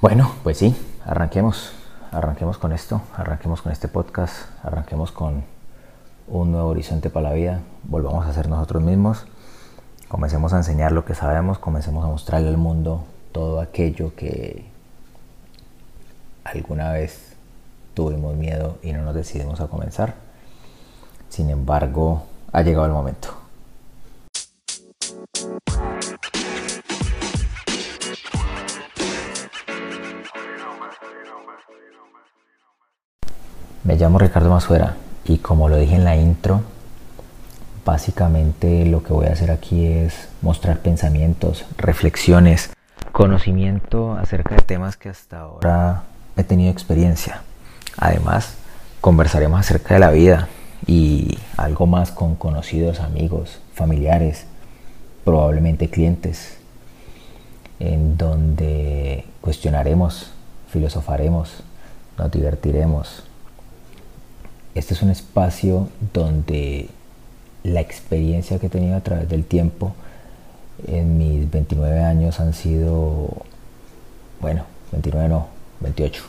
Bueno, pues sí, arranquemos, arranquemos con esto, arranquemos con este podcast, arranquemos con un nuevo horizonte para la vida, volvamos a ser nosotros mismos, comencemos a enseñar lo que sabemos, comencemos a mostrarle al mundo todo aquello que alguna vez tuvimos miedo y no nos decidimos a comenzar. Sin embargo, ha llegado el momento. Me llamo Ricardo Masuera y como lo dije en la intro, básicamente lo que voy a hacer aquí es mostrar pensamientos, reflexiones, conocimiento acerca de temas que hasta ahora he tenido experiencia. Además, conversaremos acerca de la vida y algo más con conocidos, amigos, familiares, probablemente clientes, en donde cuestionaremos, filosofaremos, nos divertiremos este es un espacio donde la experiencia que he tenido a través del tiempo en mis 29 años han sido, bueno, 29 no, 28.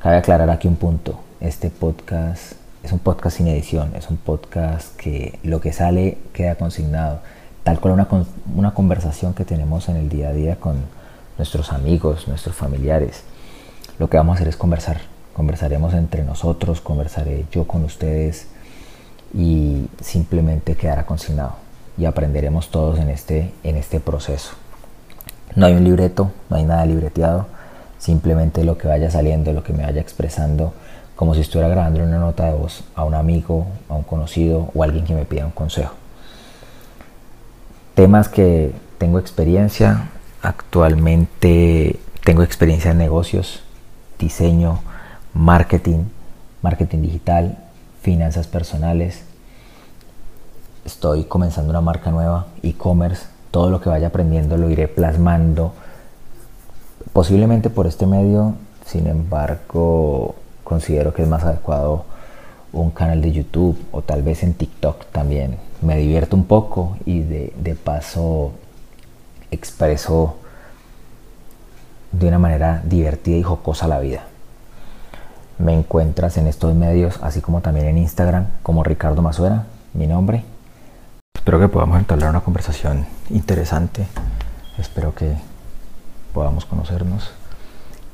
Cabe aclarar aquí un punto, este podcast es un podcast sin edición, es un podcast que lo que sale queda consignado, tal cual una, una conversación que tenemos en el día a día con nuestros amigos, nuestros familiares. Lo que vamos a hacer es conversar, conversaremos entre nosotros, conversaré yo con ustedes y simplemente quedará consignado y aprenderemos todos en este, en este proceso. No hay un libreto, no hay nada libreteado, simplemente lo que vaya saliendo, lo que me vaya expresando, como si estuviera grabando una nota de voz a un amigo, a un conocido o a alguien que me pida un consejo. Temas que tengo experiencia, actualmente tengo experiencia en negocios, diseño, marketing, marketing digital, finanzas personales. Estoy comenzando una marca nueva, e-commerce. Todo lo que vaya aprendiendo lo iré plasmando. Posiblemente por este medio, sin embargo, considero que es más adecuado un canal de YouTube o tal vez en TikTok también. Me divierto un poco y de, de paso expreso de una manera divertida y jocosa la vida. Me encuentras en estos medios, así como también en Instagram, como Ricardo Masuera, mi nombre. Espero que podamos entablar una conversación interesante. Espero que podamos conocernos,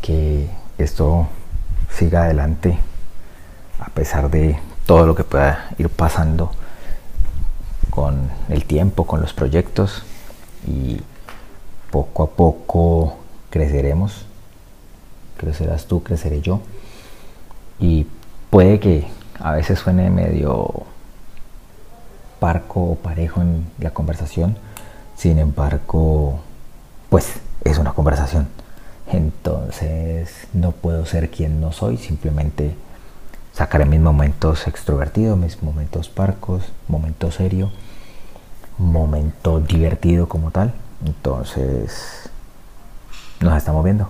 que esto siga adelante a pesar de todo lo que pueda ir pasando con el tiempo, con los proyectos y poco a poco creceremos. Crecerás tú, creceré yo y puede que a veces suene medio parco o parejo en la conversación, sin embargo, pues es una conversación. Entonces no puedo ser quien no soy, simplemente sacaré mis momentos extrovertidos, mis momentos parcos, momento serio, momento divertido como tal. Entonces nos estamos viendo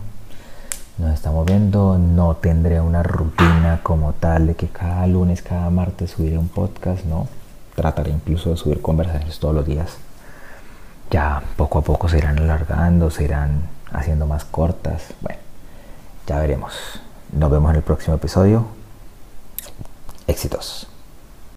nos estamos viendo. No tendré una rutina como tal de que cada lunes, cada martes subiré un podcast, no. Trataré incluso de subir conversaciones todos los días. Ya poco a poco se irán alargando, se irán haciendo más cortas. Bueno, ya veremos. Nos vemos en el próximo episodio. Éxitos.